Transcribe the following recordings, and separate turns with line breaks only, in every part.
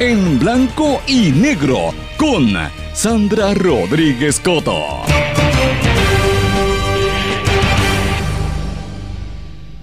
en blanco y negro con Sandra Rodríguez Coto.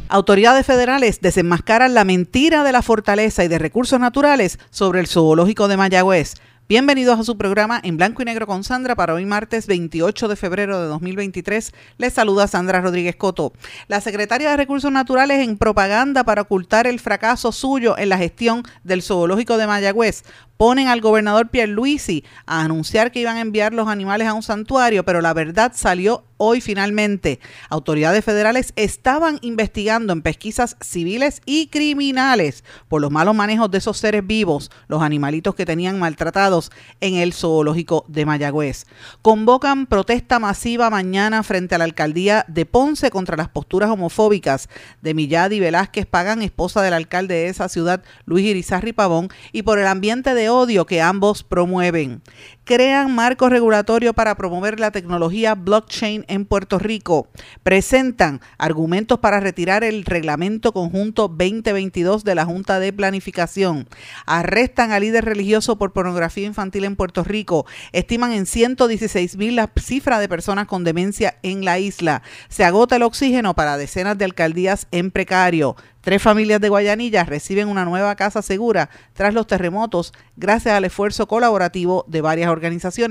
Autoridades federales desenmascaran la mentira de la fortaleza y de recursos naturales sobre el zoológico de Mayagüez. Bienvenidos a su programa en blanco y negro con Sandra para hoy martes 28 de febrero de 2023. Les saluda Sandra Rodríguez Coto. La secretaria de Recursos Naturales en propaganda para ocultar el fracaso suyo en la gestión del zoológico de Mayagüez ponen al gobernador Pierluisi a anunciar que iban a enviar los animales a un santuario, pero la verdad salió hoy finalmente. Autoridades federales estaban investigando en pesquisas civiles y criminales por los malos manejos de esos seres vivos, los animalitos que tenían maltratados en el zoológico de Mayagüez. Convocan protesta masiva mañana frente a la alcaldía de Ponce contra las posturas homofóbicas de Milladi Velázquez Pagan, esposa del alcalde de esa ciudad, Luis Irizarri Pavón, y por el ambiente de odio que ambos promueven. Crean marco regulatorio para promover la tecnología blockchain en Puerto Rico. Presentan argumentos para retirar el reglamento conjunto 2022 de la Junta de Planificación. Arrestan al líder religioso por pornografía infantil en Puerto Rico. Estiman en 116 mil la cifra de personas con demencia en la isla. Se agota el oxígeno para decenas de alcaldías en precario. Tres familias de Guayanilla reciben una nueva casa segura tras los terremotos gracias al esfuerzo colaborativo de varias organizaciones.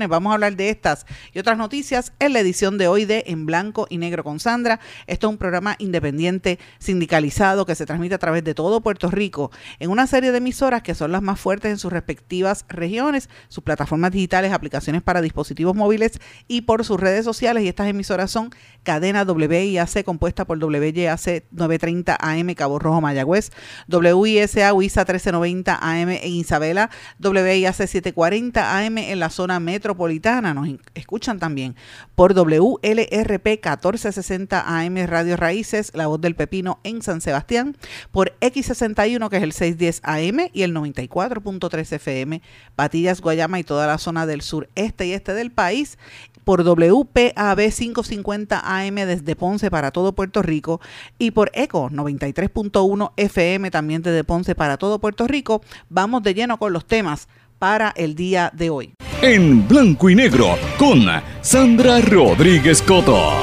Vamos a hablar de estas y otras noticias en la edición de hoy de En Blanco y Negro con Sandra. Esto es un programa independiente sindicalizado que se transmite a través de todo Puerto Rico en una serie de emisoras que son las más fuertes en sus respectivas regiones, sus plataformas digitales, aplicaciones para dispositivos móviles y por sus redes sociales. Y estas emisoras son Cadena WIAC compuesta por WYAC 930 AM Cabo Rojo Mayagüez, WISA WISA 1390 AM en Isabela, WIAC 740 AM en la zona metropolitana. Nos escuchan también por WLRP 1460 AM Radio Raíces, La Voz del Pepino en San Sebastián, por X61 que es el 610 AM y el 94.3 FM, Patillas, Guayama y toda la zona del sur, este y este del país por WPAB 550 AM desde Ponce para todo Puerto Rico y por ECO 93.1 FM también desde Ponce para todo Puerto Rico. Vamos de lleno con los temas para el día de hoy.
En blanco y negro con Sandra Rodríguez Coto.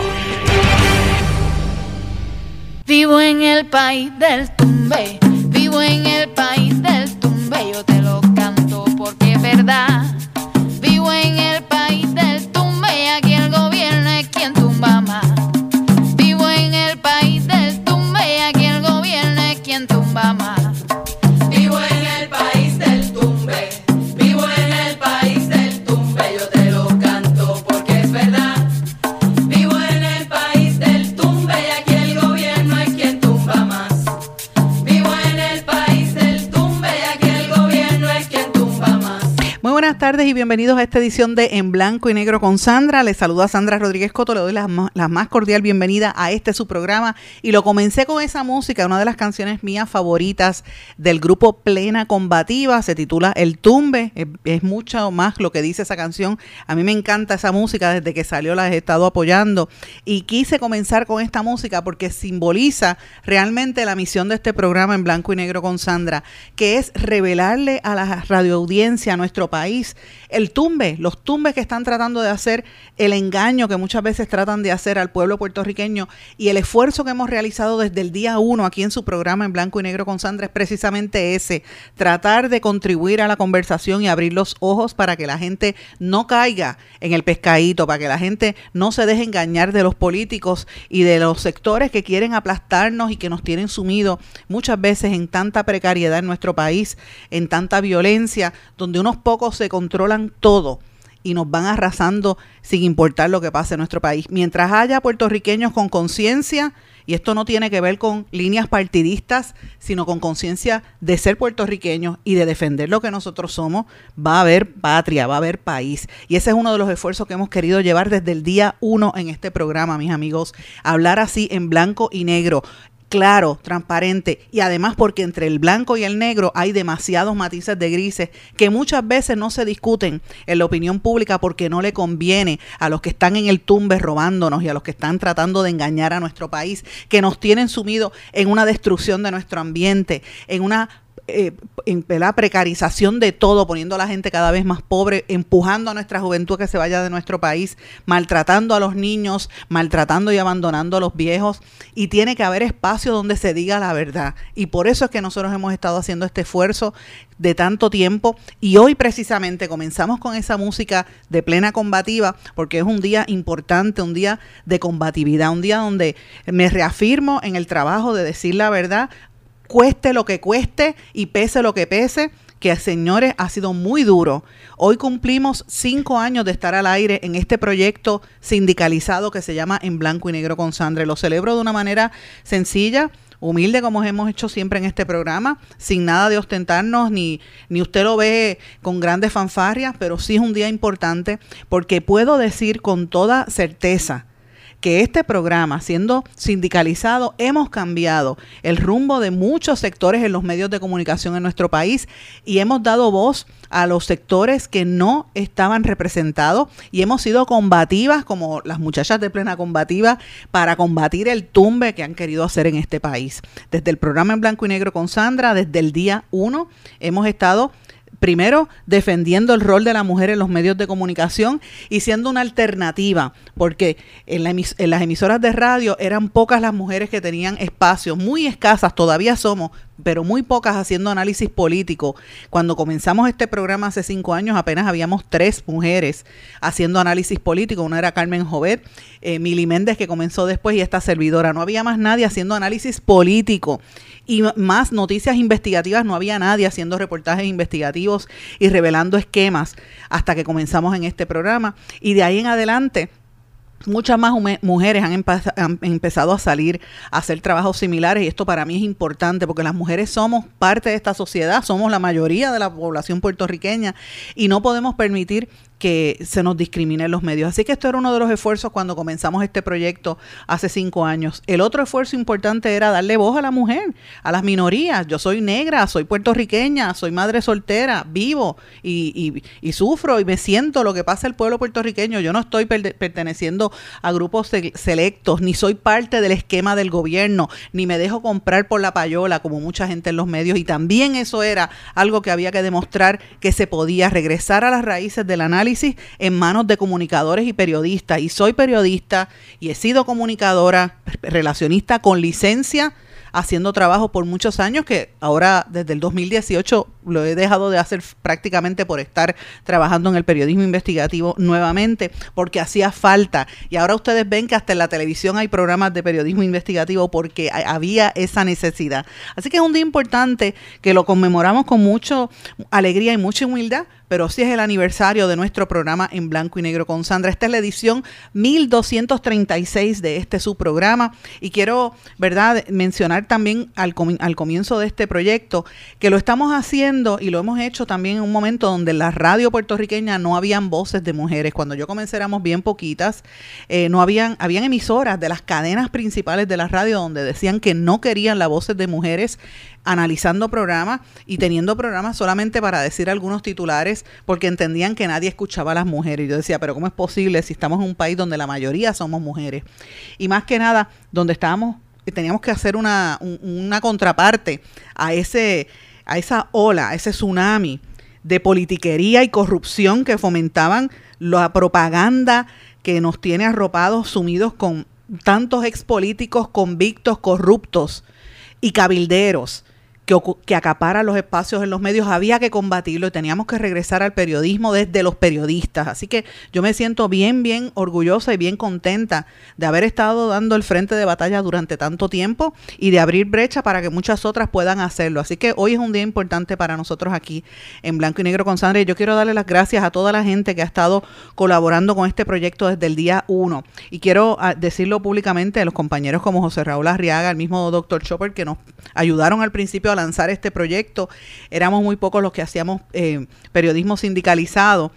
Vivo en el país del tumbe, vivo en el país del tumbe, yo te lo canto porque es verdad. Vivo en el país del tumbe aquí el gobierno es quien tumba más. Vivo en el país del tumbe aquí el gobierno es quien tumba más.
Y
bienvenidos a esta edición de En Blanco y Negro con Sandra. Les saluda Sandra Rodríguez Coto, le doy la más cordial bienvenida a este su programa. Y lo comencé con esa música, una de las canciones mías favoritas del grupo Plena Combativa, se titula El Tumbe, es, es mucho más lo que dice esa canción. A mí me encanta esa música, desde que salió la he estado apoyando. Y quise comenzar con esta música porque simboliza realmente la misión de este programa En Blanco y Negro con Sandra, que es revelarle a la radioaudiencia, a nuestro país, el tumbe, los tumbes que están tratando de hacer, el engaño que muchas veces tratan de hacer al pueblo puertorriqueño y el esfuerzo que hemos realizado desde el día uno aquí en su programa en blanco y negro con Sandra es precisamente ese, tratar de contribuir a la conversación y abrir los ojos para que la gente no caiga en el pescadito, para que la gente no se deje engañar de los políticos y de los sectores que quieren aplastarnos y que nos tienen sumido muchas veces en tanta precariedad en nuestro país, en tanta violencia, donde unos pocos se controlan todo y nos van arrasando sin importar lo que pase en nuestro país. Mientras haya puertorriqueños con conciencia y esto no tiene que ver con líneas partidistas, sino con conciencia de ser puertorriqueños y de defender lo que nosotros somos, va a haber patria, va a haber país. Y ese es uno de los esfuerzos que hemos querido llevar desde el día uno en este programa, mis amigos, hablar así en blanco y negro claro, transparente. Y además porque entre el blanco y el negro hay demasiados matices de grises que muchas veces no se discuten en la opinión pública porque no le conviene a los que están en el tumbe robándonos y a los que están tratando de engañar a nuestro país, que nos tienen sumido en una destrucción de nuestro ambiente, en una eh, en la precarización de todo, poniendo a la gente cada vez más pobre, empujando a nuestra juventud a que se vaya de nuestro país, maltratando a los niños, maltratando y abandonando a los viejos. Y tiene que haber espacio donde se diga la verdad. Y por eso es que nosotros hemos estado haciendo este esfuerzo de tanto tiempo. Y hoy precisamente comenzamos con esa música de plena combativa, porque es un día importante, un día de combatividad, un día donde me reafirmo en el trabajo de decir la verdad, cueste lo que cueste y pese lo que pese, que señores ha sido muy duro. Hoy cumplimos cinco años de estar al aire en este proyecto sindicalizado que se llama En Blanco y Negro con Sandra. Lo celebro de una manera sencilla, humilde como hemos hecho siempre en este programa, sin nada de ostentarnos, ni, ni usted lo ve con grandes fanfarrias, pero sí es un día importante porque puedo decir con toda certeza que este programa, siendo sindicalizado, hemos cambiado el rumbo de muchos sectores en los medios de comunicación en nuestro país y hemos dado voz a los sectores que no estaban representados y hemos sido combativas como las muchachas de plena combativa para combatir el tumbe que han querido hacer en este país. Desde el programa en blanco y negro con Sandra, desde el día uno, hemos estado primero defendiendo el rol de la mujer en los medios de comunicación y siendo una alternativa, porque en, las emisoras de radio eran pocas las mujeres que tenían espacios, muy escasas, todavía somos, pero muy pocas haciendo análisis político. Cuando comenzamos este programa hace cinco años, apenas habíamos tres mujeres haciendo análisis político. Una era Carmen Jovet, eh, Mili Méndez, que comenzó después, y esta servidora. No había más nadie haciendo análisis político y más noticias investigativas. No había nadie haciendo reportajes investigativos y revelando esquemas hasta que comenzamos en este programa. Y de ahí en adelante muchas más mujeres han, empezado a salir a hacer trabajos similares y esto para mí es importante porque las mujeres somos parte de esta sociedad, somos la mayoría de la población puertorriqueña y no podemos permitir que se nos discrimine en los medios. Así que esto era uno de los esfuerzos cuando comenzamos este proyecto hace cinco años. El otro esfuerzo importante era darle voz a la mujer, a las minorías. Yo soy negra, soy puertorriqueña, soy madre soltera, vivo y, y, sufro y me siento lo que pasa el pueblo puertorriqueño. Yo no estoy perteneciendo a grupos selectos, ni soy parte del esquema del gobierno, ni me dejo comprar por la payola como mucha gente en los medios. Y también eso era algo que había que demostrar que se podía regresar a las raíces del análisis en manos de comunicadores y periodistas. Y soy periodista y he sido comunicadora, relacionista con licencia haciendo trabajo por muchos años que ahora desde el 2018 lo he dejado de hacer prácticamente por estar trabajando en el periodismo investigativo nuevamente porque hacía falta y ahora ustedes ven que hasta en la televisión hay programas de periodismo investigativo porque había esa necesidad. Así que es un día importante que lo conmemoramos con mucha alegría y mucha humildad pero sí es el aniversario de nuestro programa en blanco y negro con Sandra. Esta es la edición 1236 de este su programa y quiero, ¿verdad?, mencionar también al, comienzo de este proyecto que lo estamos haciendo y lo hemos hecho también en un momento donde en la radio puertorriqueña no habían voces de mujeres. Cuando yo comencé éramos bien poquitas, eh, no habían, habían emisoras de las cadenas principales de la radio donde decían que no querían las voces de mujeres analizando programas y teniendo programas solamente para decir algunos titulares porque entendían que nadie escuchaba a las mujeres. Y yo decía, pero ¿cómo es posible si estamos en un país donde la mayoría somos mujeres? Y más que nada, donde estábamos, teníamos que hacer una, una contraparte a, ese, a esa ola, a ese tsunami de politiquería y corrupción que fomentaban la propaganda que nos tiene arropados, sumidos con tantos expolíticos convictos, corruptos y cabilderos que, que acapara los espacios en los medios, había que combatirlo y teníamos que regresar al periodismo desde los periodistas. Así que yo me siento bien, bien orgullosa y bien contenta de haber estado dando el frente de batalla durante tanto tiempo y de abrir brecha para que muchas otras puedan hacerlo. Así que hoy es un día importante para nosotros aquí en Blanco y Negro con Sandra y yo quiero darle las gracias a toda la gente que ha estado colaborando con este proyecto desde el día uno. Y quiero ah, decirlo públicamente a los compañeros como José Raúl Arriaga, el mismo doctor Chopper, que nos ayudaron al principio a lanzar este proyecto. Éramos muy pocos los que hacíamos eh, periodismo sindicalizado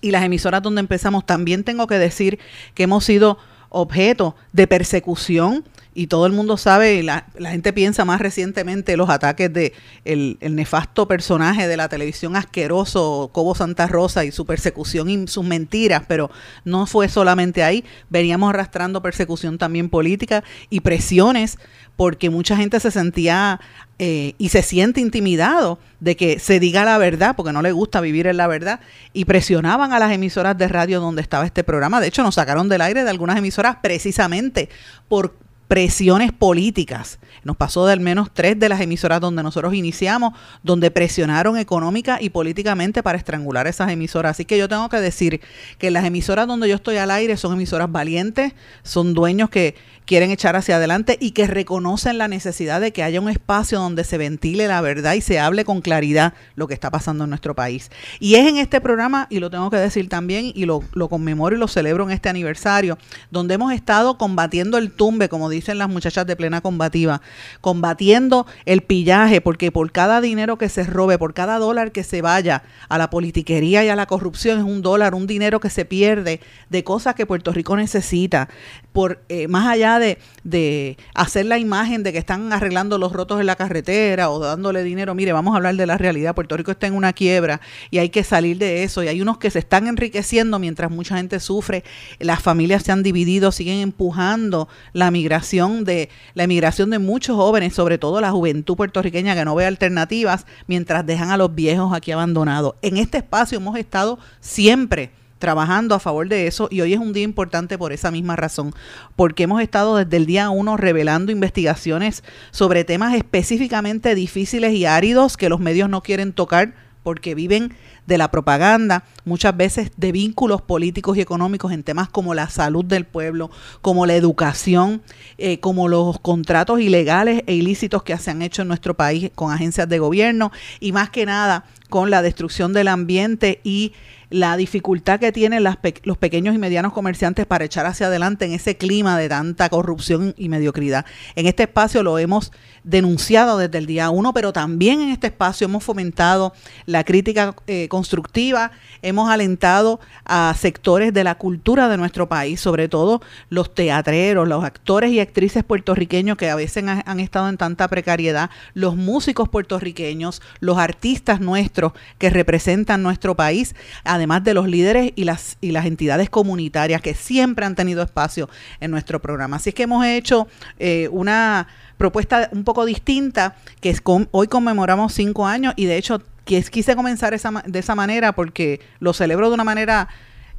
y las emisoras donde empezamos, también tengo que decir que hemos sido objeto de persecución y todo el mundo sabe, la, la gente piensa más recientemente los ataques de el, nefasto personaje de la televisión asqueroso, Cobo Santa Rosa y su persecución y sus mentiras, pero no fue solamente ahí, veníamos arrastrando persecución también política y presiones porque mucha gente se sentía eh, y se siente intimidado de que se diga la verdad, porque no le gusta vivir en la verdad, y presionaban a las emisoras de radio donde estaba este programa. De hecho, nos sacaron del aire de algunas emisoras precisamente por presiones políticas. Nos pasó de al menos tres de las emisoras donde nosotros iniciamos, donde presionaron económica y políticamente para estrangular esas emisoras. Así que yo tengo que decir que las emisoras donde yo estoy al aire son emisoras valientes, son dueños que quieren echar hacia adelante y que reconocen la necesidad de que haya un espacio donde se ventile la verdad y se hable con claridad lo que está pasando en nuestro país. Y es en este programa, y lo tengo que decir también, y lo, conmemoro y lo celebro en este aniversario, donde hemos estado combatiendo el tumbe, como dicen las muchachas de plena combativa, combatiendo el pillaje, porque por cada dinero que se robe, por cada dólar que se vaya a la politiquería y a la corrupción, es un dólar, un dinero que se pierde de cosas que Puerto Rico necesita, por eh, más allá de, de hacer la imagen de que están arreglando los rotos en la carretera o dándole dinero, mire, vamos a hablar de la realidad, Puerto Rico está en una quiebra y hay que salir de eso, y hay unos que se están enriqueciendo mientras mucha gente sufre, las familias se han dividido, siguen empujando la migración de la emigración de muchos jóvenes, sobre todo la juventud puertorriqueña que no ve alternativas, mientras dejan a los viejos aquí abandonados. En este espacio hemos estado siempre trabajando a favor de eso y hoy es un día importante por esa misma razón, porque hemos estado desde el día uno revelando investigaciones sobre temas específicamente difíciles y áridos que los medios no quieren tocar porque viven de la propaganda, muchas veces de vínculos políticos y económicos en temas como la salud del pueblo, como la educación, eh, como los contratos ilegales e ilícitos que se han hecho en nuestro país con agencias de gobierno y más que nada con la destrucción del ambiente y la dificultad que tienen los pequeños y medianos comerciantes para echar hacia adelante en ese clima de tanta corrupción y mediocridad. En este espacio lo hemos denunciado desde el día uno, pero también en este espacio hemos fomentado la crítica eh, constructiva, hemos alentado a sectores de la cultura de nuestro país, sobre todo los teatreros, los actores y actrices puertorriqueños que a veces han, estado en tanta precariedad, los músicos puertorriqueños, los artistas nuestros que representan nuestro país, además de los líderes y las, y las entidades comunitarias que siempre han tenido espacio en nuestro programa. Así es que hemos hecho eh, una propuesta un poco distinta, que es con, hoy conmemoramos cinco años y de hecho quise comenzar esa, de esa manera porque lo celebro de una manera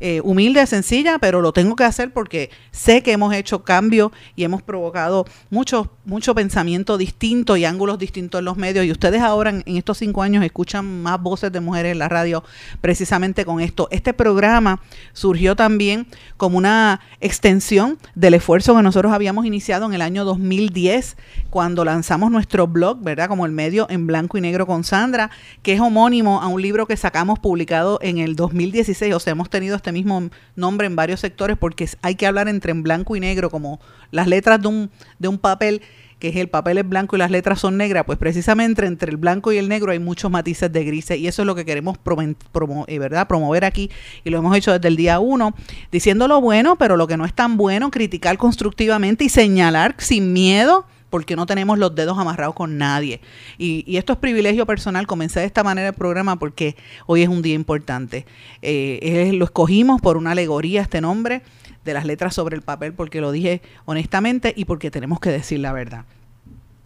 eh, humilde, sencilla, pero lo tengo que hacer porque sé que hemos hecho cambios y hemos provocado mucho, mucho pensamiento distinto y ángulos distintos en los medios. Y ustedes ahora en, en, estos cinco años escuchan más voces de mujeres en la radio precisamente con esto. Este programa surgió también como una extensión del esfuerzo que nosotros habíamos iniciado en el año 2010 cuando lanzamos nuestro blog, ¿verdad? Como el medio en blanco y negro con Sandra, que es homónimo a un libro que sacamos publicado en el 2016. O sea, hemos tenido este mismo nombre en varios sectores porque hay que hablar entre en blanco y negro, como las letras de un, de un papel que es el papel es blanco y las letras son negras, pues precisamente entre el blanco y el negro hay muchos matices de grises y eso es lo que queremos promo, promo, ¿verdad? promover aquí y lo hemos hecho desde el día uno, diciendo lo bueno, pero lo que no es tan bueno, criticar constructivamente y señalar sin miedo porque no tenemos los dedos amarrados con nadie. Y, esto es privilegio personal. Comencé de esta manera el programa porque hoy es un día importante. Eh, lo escogimos por una alegoría, este nombre, de las letras sobre el papel, porque lo dije honestamente y porque tenemos que decir la verdad.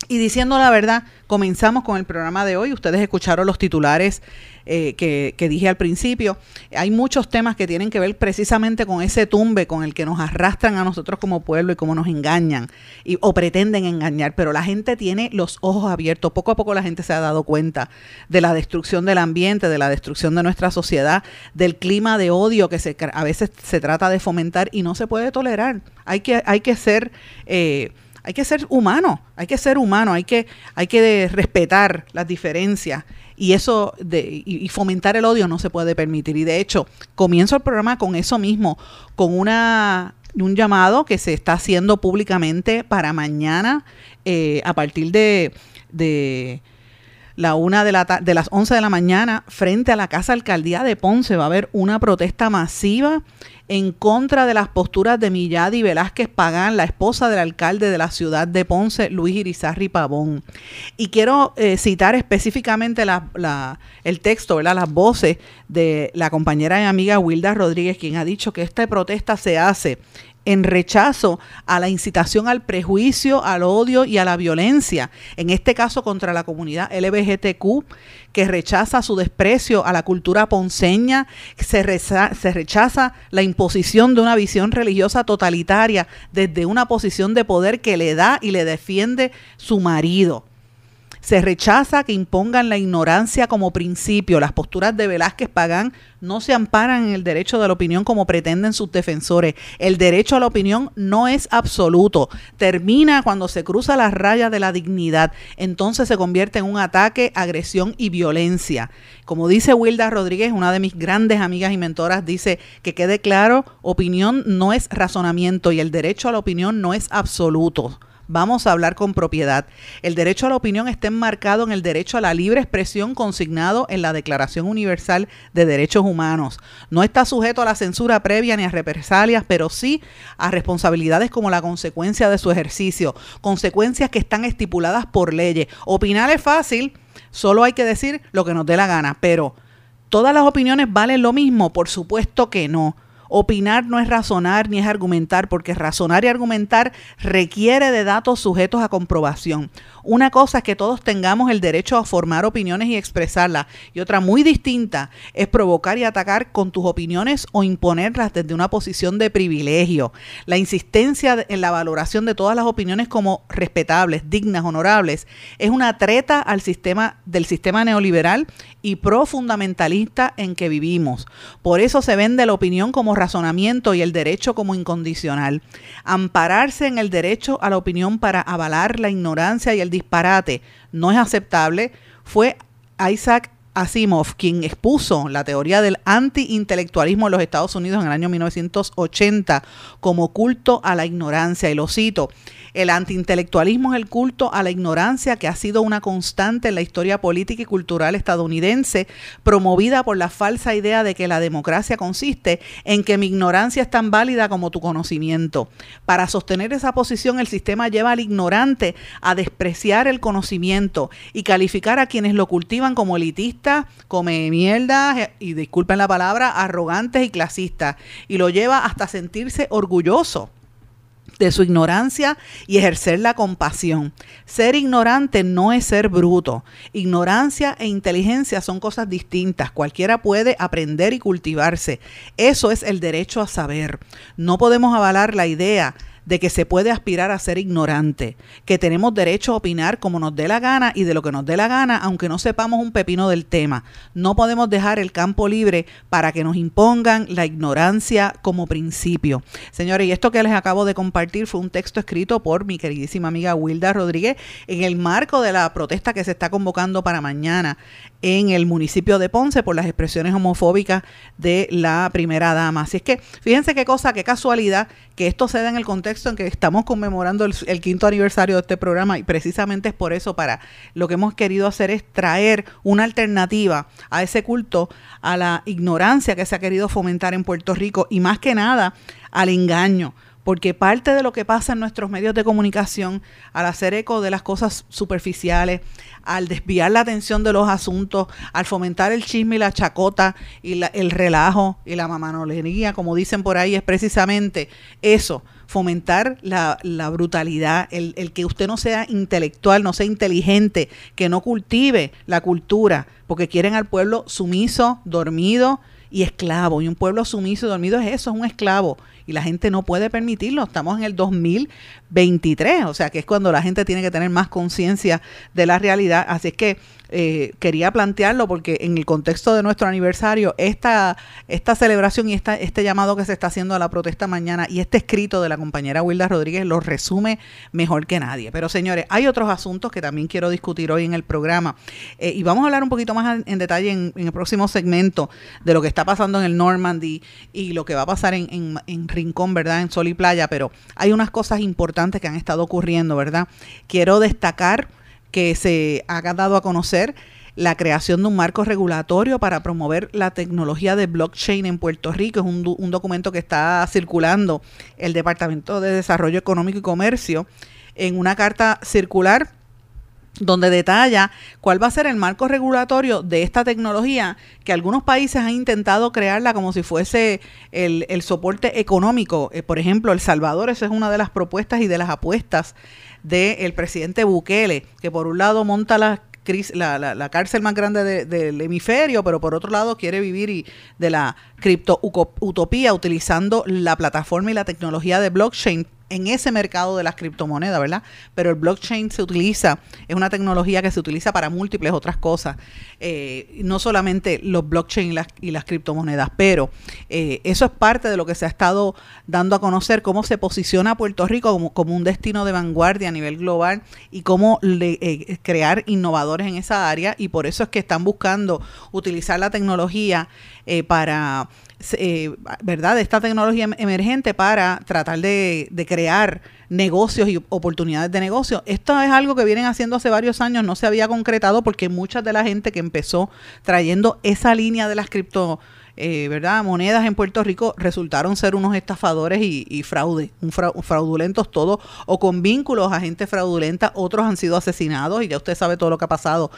Y diciendo la verdad, comenzamos con el programa de hoy. Ustedes escucharon los titulares eh, que, dije al principio. Hay muchos temas que tienen que ver precisamente con ese tumbe con el que nos arrastran a nosotros como pueblo y cómo nos engañan o pretenden engañar. Pero la gente tiene los ojos abiertos. Poco a poco la gente se ha dado cuenta de la destrucción del ambiente, de la destrucción de nuestra sociedad, del clima de odio que se, a veces se trata de fomentar y no se puede tolerar. Hay que, hay que ser... Eh, hay que ser humano, hay que ser humano, hay que, hay que respetar las diferencias y eso de, y, fomentar el odio no se puede permitir. Y de hecho, comienzo el programa con eso mismo, con una un llamado que se está haciendo públicamente para mañana eh, a partir de, de la una de, la de las 11 de la mañana frente a la Casa Alcaldía de Ponce va a haber una protesta masiva en contra de las posturas de Milladi Velázquez Pagán, la esposa del alcalde de la ciudad de Ponce, Luis Irizarri Pavón. Y quiero eh, citar específicamente el texto, las voces de la compañera y amiga Wilda Rodríguez, quien ha dicho que esta protesta se hace en rechazo a la incitación al prejuicio, al odio y a la violencia, en este caso contra la comunidad LBGTQ, que rechaza su desprecio a la cultura ponceña, se, se rechaza la imposición de una visión religiosa totalitaria desde una posición de poder que le da y le defiende su marido. Se rechaza que impongan la ignorancia como principio. Las posturas de Velázquez Pagán no se amparan en el derecho de la opinión como pretenden sus defensores. El derecho a la opinión no es absoluto. Termina cuando se cruza la raya de la dignidad. Entonces se convierte en un ataque, agresión y violencia. Como dice Wilda Rodríguez, una de mis grandes amigas y mentoras, dice que quede claro, opinión no es razonamiento y el derecho a la opinión no es absoluto. Vamos a hablar con propiedad. El derecho a la opinión está enmarcado en el derecho a la libre expresión consignado en la Declaración Universal de Derechos Humanos. No está sujeto a la censura previa ni a represalias, pero sí a responsabilidades como la consecuencia de su ejercicio, consecuencias que están estipuladas por leyes. Opinar es fácil, solo hay que decir lo que nos dé la gana, pero ¿todas las opiniones valen lo mismo? Por supuesto que no. Opinar no es razonar ni es argumentar, porque razonar y argumentar requiere de datos sujetos a comprobación. Una cosa es que todos tengamos el derecho a formar opiniones y expresarlas, y otra muy distinta es provocar y atacar con tus opiniones o imponerlas desde una posición de privilegio. La insistencia en la valoración de todas las opiniones como respetables, dignas, honorables, es una treta al sistema del sistema neoliberal y profundamentalista en que vivimos. Por eso se vende la opinión como razonamiento y el derecho como incondicional. Ampararse en el derecho a la opinión para avalar la ignorancia y el disparate no es aceptable. Fue Isaac Asimov, quien expuso la teoría del anti-intelectualismo en los Estados Unidos en el año 1980 como culto a la ignorancia, y lo cito, el antiintelectualismo es el culto a la ignorancia que ha sido una constante en la historia política y cultural estadounidense, promovida por la falsa idea de que la democracia consiste en que mi ignorancia es tan válida como tu conocimiento. Para sostener esa posición, el sistema lleva al ignorante a despreciar el conocimiento y calificar a quienes lo cultivan como elitistas, come mierda, y disculpen la palabra, arrogantes y clasistas, y lo lleva hasta sentirse orgulloso de su ignorancia y ejercer la compasión. Ser ignorante no es ser bruto. Ignorancia e inteligencia son cosas distintas. Cualquiera puede aprender y cultivarse. Eso es el derecho a saber. No podemos avalar la idea de que se puede aspirar a ser ignorante, que tenemos derecho a opinar como nos dé la gana y de lo que nos dé la gana, aunque no sepamos un pepino del tema. No podemos dejar el campo libre para que nos impongan la ignorancia como principio. Señores, y esto que les acabo de compartir fue un texto escrito por mi queridísima amiga Wilda Rodríguez en el marco de la protesta que se está convocando para mañana en el municipio de Ponce por las expresiones homofóbicas de la primera dama. Así es que fíjense qué cosa, qué casualidad que esto se da en el contexto en que estamos conmemorando el, quinto aniversario de este programa y precisamente es por eso para lo que hemos querido hacer es traer una alternativa a ese culto, a la ignorancia que se ha querido fomentar en Puerto Rico y más que nada al engaño porque parte de lo que pasa en nuestros medios de comunicación, al hacer eco de las cosas superficiales, al desviar la atención de los asuntos, al fomentar el chisme y la chacota y el relajo y la mamanolería, como dicen por ahí, es precisamente eso, fomentar la, brutalidad, el, el, que usted no sea intelectual, no sea inteligente, que no cultive la cultura, porque quieren al pueblo sumiso, dormido y esclavo. Y un pueblo sumiso y dormido es eso, es un esclavo y la gente no puede permitirlo. Estamos en el 2023, o sea que es cuando la gente tiene que tener más conciencia de la realidad. Así es que eh, quería plantearlo porque en el contexto de nuestro aniversario, esta, esta celebración y esta, este llamado que se está haciendo a la protesta mañana y este escrito de la compañera Wilda Rodríguez lo resume mejor que nadie. Pero señores, hay otros asuntos que también quiero discutir hoy en el programa eh, y vamos a hablar un poquito más en, detalle en, el próximo segmento de lo que está pasando en el Normandy y lo que va a pasar en, en, en Rincón, ¿verdad? En Sol y Playa, pero hay unas cosas importantes que han estado ocurriendo, ¿verdad? Quiero destacar que se ha dado a conocer la creación de un marco regulatorio para promover la tecnología de blockchain en Puerto Rico. Es un, un, documento que está circulando el Departamento de Desarrollo Económico y Comercio en una carta circular donde detalla cuál va a ser el marco regulatorio de esta tecnología que algunos países han intentado crearla como si fuese el, el soporte económico. Eh, por ejemplo, El Salvador, esa es una de las propuestas y de las apuestas del presidente Bukele, que por un lado monta la la, la, cárcel más grande del hemisferio, pero por otro lado quiere vivir y de la cripto utopía utilizando la plataforma y la tecnología de blockchain en ese mercado de las criptomonedas, ¿verdad? Pero el blockchain se utiliza, es una tecnología que se utiliza para múltiples otras cosas, eh, no solamente los blockchain y las, y las criptomonedas, pero eh, eso es parte de lo que se ha estado dando a conocer, cómo se posiciona Puerto Rico como, un destino de vanguardia a nivel global y cómo eh, crear innovadores en esa área y por eso es que están buscando utilizar la tecnología para eh, ¿verdad? esta tecnología em, emergente para tratar de, crear negocios y oportunidades de negocio. Esto es algo que vienen haciendo hace varios años, no se había concretado porque mucha de la gente que empezó trayendo esa línea de las cripto eh, ¿verdad? monedas en Puerto Rico resultaron ser unos estafadores y, fraude, un fraudulentos todos, o con vínculos a gente fraudulenta, otros han sido asesinados y ya usted sabe todo lo que ha pasado.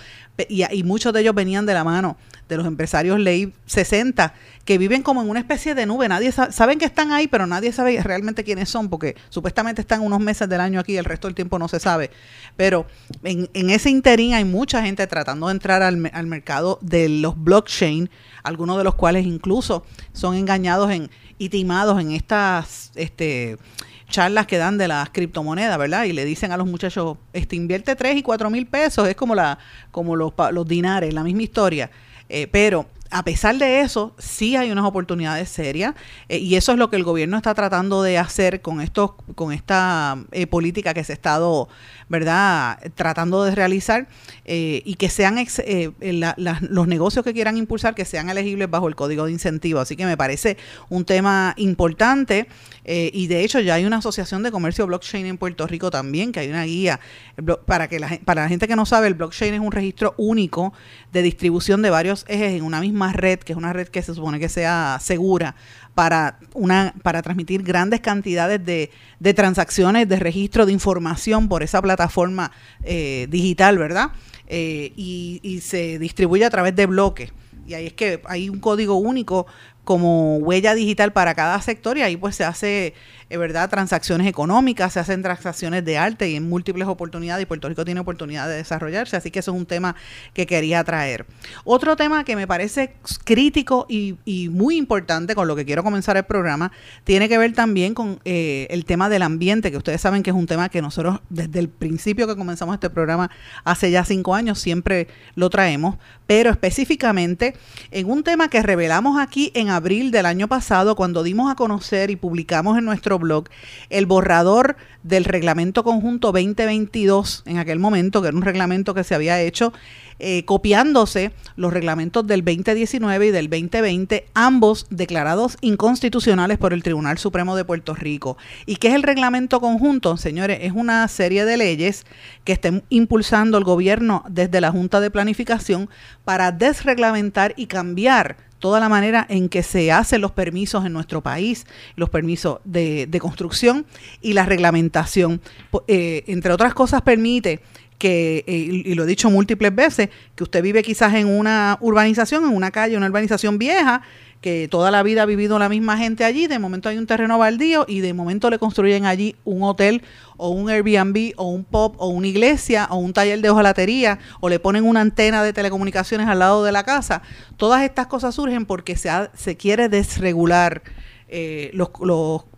Y muchos de ellos venían de la mano de los empresarios ley 60 que viven como en una especie de nube. Nadie sabe, saben que están ahí, pero nadie sabe realmente quiénes son, porque supuestamente están unos meses del año aquí, el resto del tiempo no se sabe. Pero en, en ese interín hay mucha gente tratando de entrar al, al mercado de los blockchain algunos de los cuales incluso son engañados en, y timados en estas este, charlas que dan de las criptomonedas, ¿verdad? Y le dicen a los muchachos, este, invierte 3 y 4 mil pesos, es como, la, como los, los dinares, la misma historia. Eh, pero a pesar de eso, sí hay unas oportunidades serias eh, y eso es lo que el gobierno está tratando de hacer con estos, con esta eh, política que se ha estado, ¿verdad?, tratando de realizar eh, y que sean los negocios que quieran impulsar que sean elegibles bajo el código de incentivo. Así que me parece un tema importante y de hecho ya hay una asociación de comercio blockchain en Puerto Rico también, que hay una guía para que la, para la gente que no sabe, el blockchain es un registro único de distribución de varios ejes en una misma más red, que es una red que se supone que sea segura para, una, para transmitir grandes cantidades de, de transacciones, de registro de información por esa plataforma eh, digital, ¿verdad? Eh, y, se distribuye a través de bloques. Y ahí es que hay un código único como huella digital para cada sector y ahí pues se hace verdad, transacciones económicas, se hacen transacciones de arte y en múltiples oportunidades y Puerto Rico tiene oportunidad de desarrollarse, así que eso es un tema que quería traer. Otro tema que me parece crítico y, muy importante con lo que quiero comenzar el programa tiene que ver también con eh, el tema del ambiente, que ustedes saben que es un tema que nosotros desde el principio que comenzamos este programa hace ya cinco años siempre lo traemos, pero específicamente en un tema que revelamos aquí en abril del año pasado cuando dimos a conocer y publicamos en nuestro blog el borrador del reglamento conjunto 2022 en aquel momento, que era un reglamento que se había hecho eh, copiándose los reglamentos del 2019 y del 2020, ambos declarados inconstitucionales por el Tribunal Supremo de Puerto Rico. ¿Y qué es el reglamento conjunto? Señores, es una serie de leyes que estén impulsando el gobierno desde la Junta de Planificación para desreglamentar y cambiar toda la manera en que se hacen los permisos en nuestro país, los permisos de, construcción y la reglamentación. Eh, entre otras cosas, permite que, eh, y lo he dicho múltiples veces, que usted vive quizás en una urbanización, en una calle, una urbanización vieja, que toda la vida ha vivido la misma gente allí, de momento hay un terreno baldío y de momento le construyen allí un hotel o un Airbnb o un pop o una iglesia o un taller de hojalatería o le ponen una antena de telecomunicaciones al lado de la casa. Todas estas cosas surgen porque se, se quiere desregular eh, los,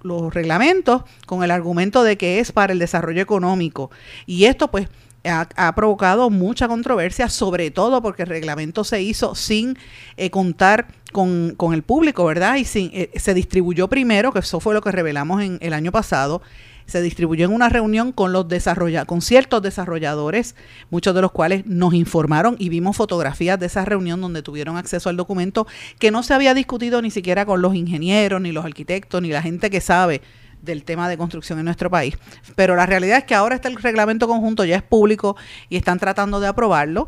los reglamentos con el argumento de que es para el desarrollo económico. Y esto pues ha, provocado mucha controversia, sobre todo porque el reglamento se hizo sin eh, contar con, el público, ¿verdad? Y sin, eh, se distribuyó primero, que eso fue lo que revelamos en el año pasado, se distribuyó en una reunión con los desarrolla con ciertos desarrolladores, muchos de los cuales nos informaron y vimos fotografías de esa reunión donde tuvieron acceso al documento que no se había discutido ni siquiera con los ingenieros, ni los arquitectos, ni la gente que sabe del tema de construcción en nuestro país. Pero la realidad es que ahora está el reglamento conjunto, ya es público y están tratando de aprobarlo.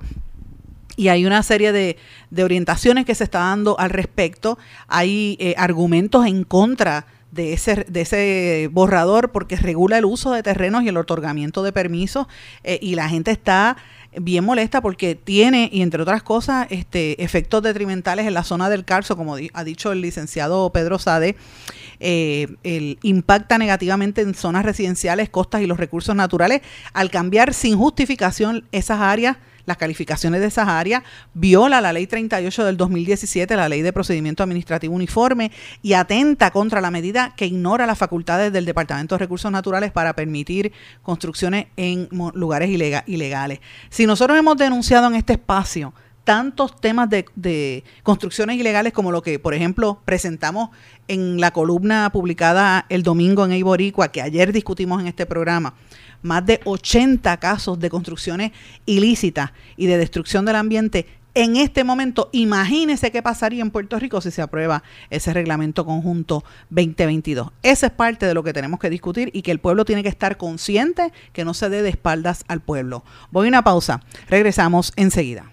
Y hay una serie de, orientaciones que se está dando al respecto. Hay eh, argumentos en contra de ese, de ese borrador porque regula el uso de terrenos y el otorgamiento de permisos eh, y la gente está bien molesta porque tiene, y entre otras cosas, este, efectos detrimentales en la zona del Carso, como ha dicho el licenciado Pedro Sade, eh, impacta negativamente en zonas residenciales, costas y los recursos naturales al cambiar sin justificación esas áreas las calificaciones de esas áreas, viola la ley 38 del 2017, la ley de procedimiento administrativo uniforme, y atenta contra la medida que ignora las facultades del Departamento de Recursos Naturales para permitir construcciones en lugares ilegales. Si nosotros hemos denunciado en este espacio tantos temas de, construcciones ilegales como lo que, por ejemplo, presentamos en la columna publicada el domingo en Eiboricua, que ayer discutimos en este programa, más de 80 casos de construcciones ilícitas y de destrucción del ambiente. En este momento, imagínese qué pasaría en Puerto Rico si se aprueba ese reglamento conjunto 2022. Esa es parte de lo que tenemos que discutir y que el pueblo tiene que estar consciente que no se dé de espaldas al pueblo. Voy a una pausa. Regresamos enseguida.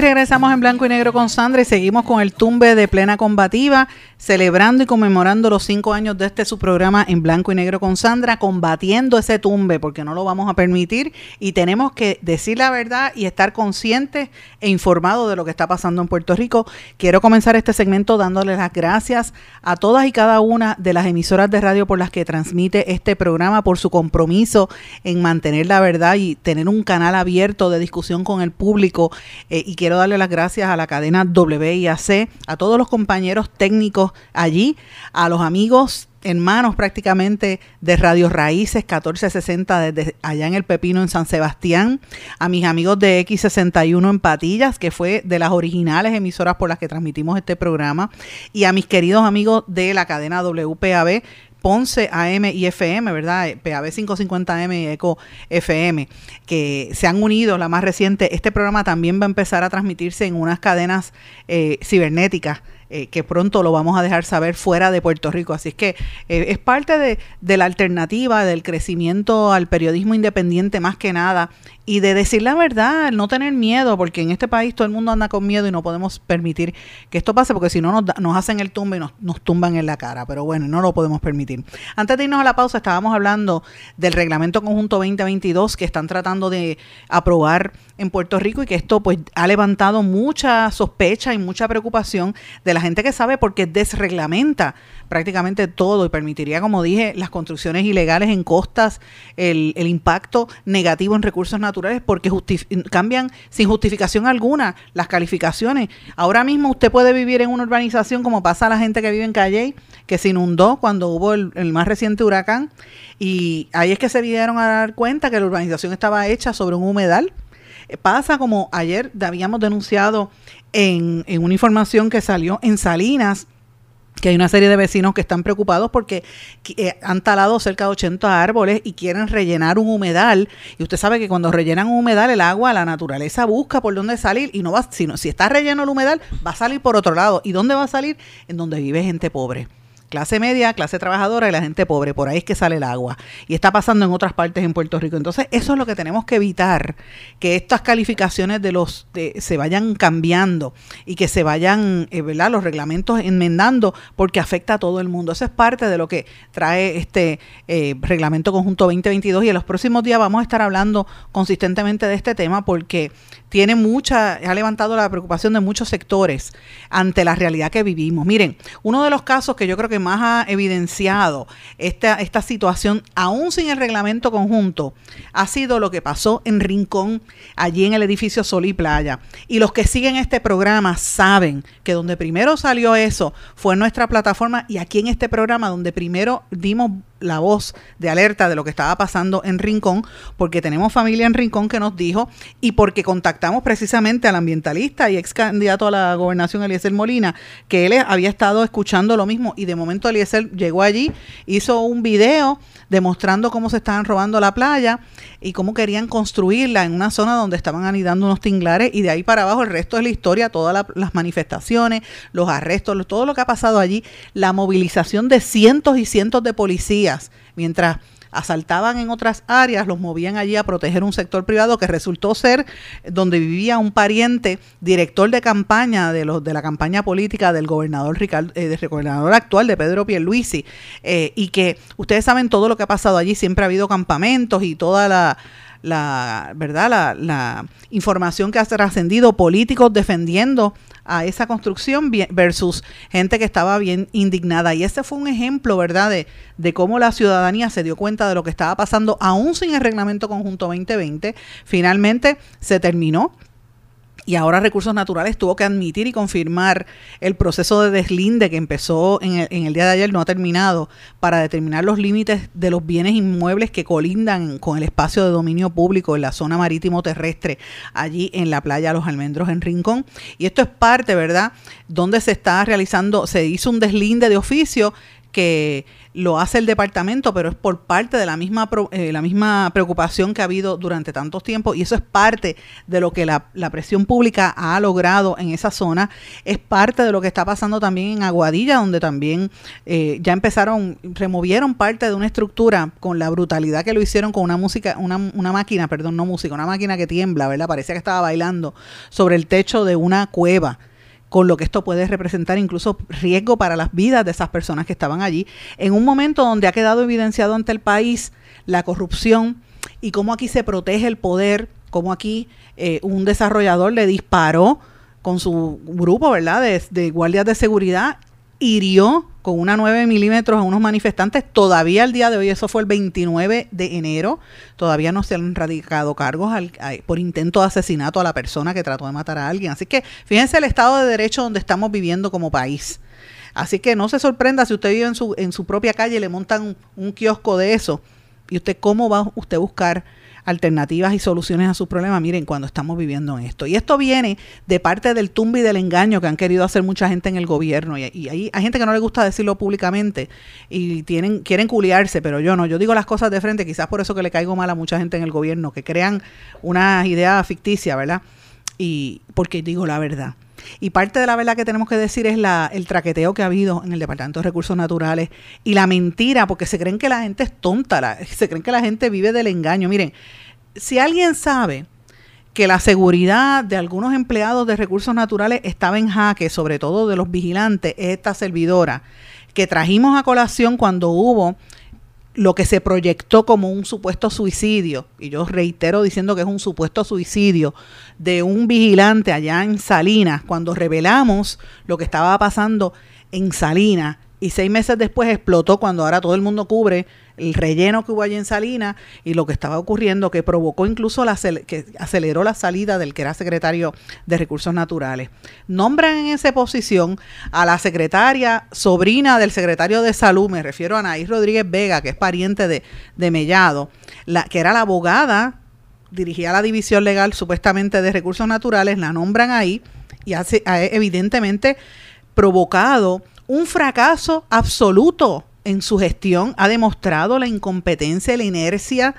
Regresamos en blanco y negro con Sandra y seguimos con el tumbe de plena combativa, celebrando y conmemorando los cinco años de este su programa en blanco y negro con Sandra, combatiendo ese tumbe porque no lo vamos a permitir y tenemos que decir la verdad y estar conscientes e informados de lo que está pasando en Puerto Rico. Quiero comenzar este segmento dándoles las gracias a todas y cada una de las emisoras de radio por las que transmite este programa, por su compromiso en mantener la verdad y tener un canal abierto de discusión con el público eh, y quiero darle las gracias a la cadena WIAC, a todos los compañeros técnicos allí, a los amigos hermanos prácticamente de Radio Raíces 1460 desde allá en el Pepino en San Sebastián, a mis amigos de X61 en Patillas, que fue de las originales emisoras por las que transmitimos este programa, y a mis queridos amigos de la cadena WPAB Ponce AM y FM, ¿verdad? PAB 550M y ECO FM, que se han unido, la más reciente. Este programa también va a empezar a transmitirse en unas cadenas eh, cibernéticas eh, que pronto lo vamos a dejar saber fuera de Puerto Rico. Así es que eh, es parte de, la alternativa, del crecimiento al periodismo independiente más que nada y de decir la verdad, no tener miedo, porque en este país todo el mundo anda con miedo y no podemos permitir que esto pase, porque si no nos, nos hacen el tumbe y nos, nos, tumban en la cara. Pero bueno, no lo podemos permitir. Antes de irnos a la pausa, estábamos hablando del reglamento conjunto 2022 que están tratando de aprobar en Puerto Rico y que esto pues ha levantado mucha sospecha y mucha preocupación de la gente que sabe porque desreglamenta prácticamente todo y permitiría, como dije, las construcciones ilegales en costas, el, el impacto negativo en recursos naturales porque cambian sin justificación alguna las calificaciones. Ahora mismo usted puede vivir en una urbanización como pasa a la gente que vive en Calle, que se inundó cuando hubo el, más reciente huracán y ahí es que se dieron a dar cuenta que la urbanización estaba hecha sobre un humedal pasa como ayer habíamos denunciado en, en, una información que salió en Salinas, que hay una serie de vecinos que están preocupados porque eh, han talado cerca de 80 árboles y quieren rellenar un humedal. Y usted sabe que cuando rellenan un humedal, el agua, la naturaleza busca por dónde salir y no va, sino si está relleno el humedal, va a salir por otro lado. ¿Y dónde va a salir? En donde vive gente pobre clase media, clase trabajadora y la gente pobre. Por ahí es que sale el agua. Y está pasando en otras partes en Puerto Rico. Entonces, eso es lo que tenemos que evitar, que estas calificaciones de los se vayan cambiando y que se vayan, eh, ¿verdad? Los reglamentos enmendando porque afecta a todo el mundo. Eso es parte de lo que trae este eh, reglamento conjunto 2022 y en los próximos días vamos a estar hablando consistentemente de este tema porque tiene mucha, ha levantado la preocupación de muchos sectores ante la realidad que vivimos. Miren, uno de los casos que yo creo que más ha evidenciado esta, esta situación, aún sin el reglamento conjunto, ha sido lo que pasó en Rincón, allí en el edificio Sol y Playa. Y los que siguen este programa saben que donde primero salió eso fue en nuestra plataforma y aquí en este programa donde primero dimos la voz de alerta de lo que estaba pasando en Rincón, porque tenemos familia en Rincón que nos dijo y porque contactamos precisamente al ambientalista y ex candidato a la gobernación Eliezer Molina, que él había estado escuchando lo mismo y de momento Eliezer llegó allí, hizo un video demostrando cómo se estaban robando la playa y cómo querían construirla en una zona donde estaban anidando unos tinglares y de ahí para abajo el resto de la historia, todas la, las manifestaciones, los arrestos, todo lo que ha pasado allí, la movilización de cientos y cientos de policías, mientras asaltaban en otras áreas, los movían allí a proteger un sector privado que resultó ser donde vivía un pariente, director de campaña de los de la campaña política del gobernador Ricardo, eh, del gobernador actual de Pedro Pierluisi, eh, y que ustedes saben todo lo que ha pasado allí, siempre ha habido campamentos y toda la la verdad la, la información que ha trascendido políticos defendiendo a esa construcción versus gente que estaba bien indignada. Y ese fue un ejemplo, ¿verdad?, de, de cómo la ciudadanía se dio cuenta de lo que estaba pasando, aún sin el reglamento conjunto 2020. Finalmente se terminó y ahora Recursos Naturales tuvo que admitir y confirmar el proceso de deslinde que empezó en el, en el, día de ayer, no ha terminado, para determinar los límites de los bienes inmuebles que colindan con el espacio de dominio público en la zona marítimo terrestre, allí en la playa Los Almendros en Rincón. Y esto es parte, ¿verdad?, donde se está realizando, se hizo un deslinde de oficio que lo hace el departamento, pero es por parte de la misma, eh, la misma preocupación que ha habido durante tantos tiempos y eso es parte de lo que la, la, presión pública ha logrado en esa zona, es parte de lo que está pasando también en Aguadilla, donde también eh, ya empezaron, removieron parte de una estructura con la brutalidad que lo hicieron con una música, una, una máquina, perdón, no música, una máquina que tiembla, ¿verdad? Parecía que estaba bailando sobre el techo de una cueva con lo que esto puede representar incluso riesgo para las vidas de esas personas que estaban allí, en un momento donde ha quedado evidenciado ante el país la corrupción y cómo aquí se protege el poder, cómo aquí eh, un desarrollador le disparó con su grupo, ¿verdad?, de, de guardias de seguridad, hirió con una 9 milímetros a unos manifestantes. Todavía el día de hoy, eso fue el 29 de enero, todavía no se han radicado cargos al, por intento de asesinato a la persona que trató de matar a alguien. Así que fíjense el estado de derecho donde estamos viviendo como país. Así que no se sorprenda si usted vive en su, en su propia calle y le montan un, un kiosco de eso. ¿Y usted cómo va usted a buscar alternativas y soluciones a sus problemas, miren, cuando estamos viviendo en esto. Y esto viene de parte del tumbe y del engaño que han querido hacer mucha gente en el gobierno. Y, y hay, hay, gente que no le gusta decirlo públicamente y tienen, quieren culiarse, pero yo no. Yo digo las cosas de frente, quizás por eso que le caigo mal a mucha gente en el gobierno, que crean una idea ficticia, ¿verdad? Y porque digo la verdad. Y parte de la verdad que tenemos que decir es la, el traqueteo que ha habido en el Departamento de Recursos Naturales y la mentira, porque se creen que la gente es tonta, se creen que la gente vive del engaño. Miren, si alguien sabe que la seguridad de algunos empleados de recursos naturales estaba en jaque, sobre todo de los vigilantes, es esta servidora que trajimos a colación cuando hubo lo que se proyectó como un supuesto suicidio, y yo reitero diciendo que es un supuesto suicidio de un vigilante allá en Salinas, cuando revelamos lo que estaba pasando en Salinas, y seis meses después explotó cuando ahora todo el mundo cubre el relleno que hubo allí en Salinas y lo que estaba ocurriendo que provocó incluso la que aceleró la salida del que era secretario de Recursos Naturales. Nombran en esa posición a la secretaria sobrina del secretario de Salud, me refiero a Anaís Rodríguez Vega, que es pariente de, de Mellado, la, que era la abogada, dirigía la división legal supuestamente de Recursos Naturales, la nombran ahí y hace, ha evidentemente provocado un fracaso absoluto en su gestión, ha demostrado la incompetencia y la inercia